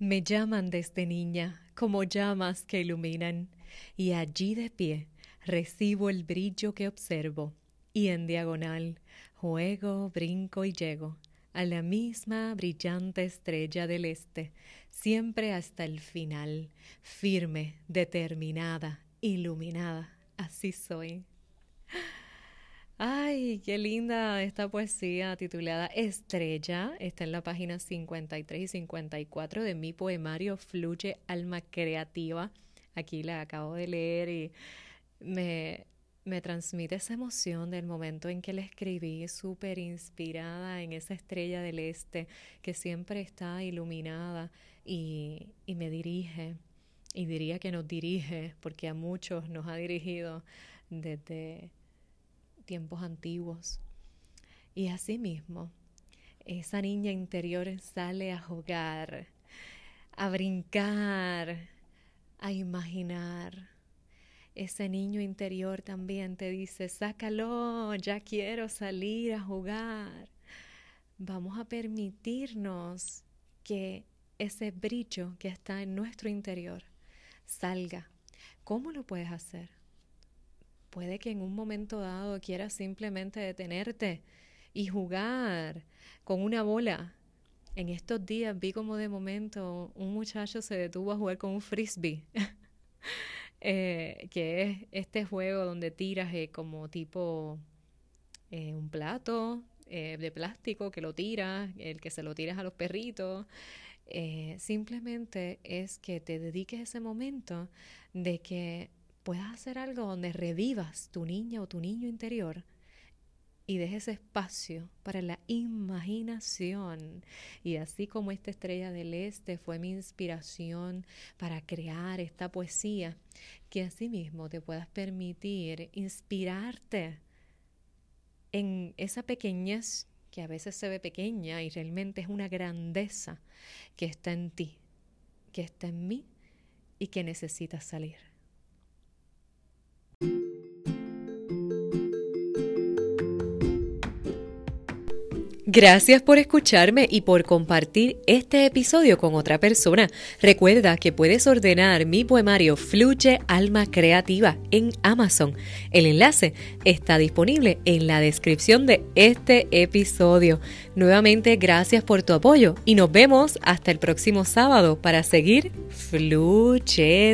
Me llaman desde niña como llamas que iluminan, y allí de pie recibo el brillo que observo, y en diagonal juego, brinco y llego a la misma brillante estrella del este, siempre hasta el final, firme, determinada, iluminada. Así soy. Ay, qué linda esta poesía titulada Estrella. Está en la página 53 y 54 de mi poemario Fluye Alma Creativa. Aquí la acabo de leer y me, me transmite esa emoción del momento en que la escribí, súper inspirada en esa estrella del este que siempre está iluminada y, y me dirige. Y diría que nos dirige, porque a muchos nos ha dirigido desde tiempos antiguos. Y asimismo, esa niña interior sale a jugar, a brincar, a imaginar. Ese niño interior también te dice, sácalo, ya quiero salir a jugar. Vamos a permitirnos que ese brillo que está en nuestro interior salga. ¿Cómo lo puedes hacer? Puede que en un momento dado quieras simplemente detenerte y jugar con una bola. En estos días vi como de momento un muchacho se detuvo a jugar con un frisbee, eh, que es este juego donde tiras eh, como tipo eh, un plato de plástico que lo tiras, el que se lo tiras a los perritos. simplemente es que te dediques ese momento de que puedas hacer algo donde revivas tu niña o tu niño interior y dejes espacio para la imaginación. Y así como esta estrella del este fue mi inspiración para crear esta poesía, que asimismo te puedas permitir inspirarte en esa pequeñez que a veces se ve pequeña y realmente es una grandeza que está en ti, que está en mí y que necesita salir. Gracias por escucharme y por compartir este episodio con otra persona. Recuerda que puedes ordenar mi poemario Fluye Alma Creativa en Amazon. El enlace está disponible en la descripción de este episodio. Nuevamente, gracias por tu apoyo y nos vemos hasta el próximo sábado para seguir fluyendo.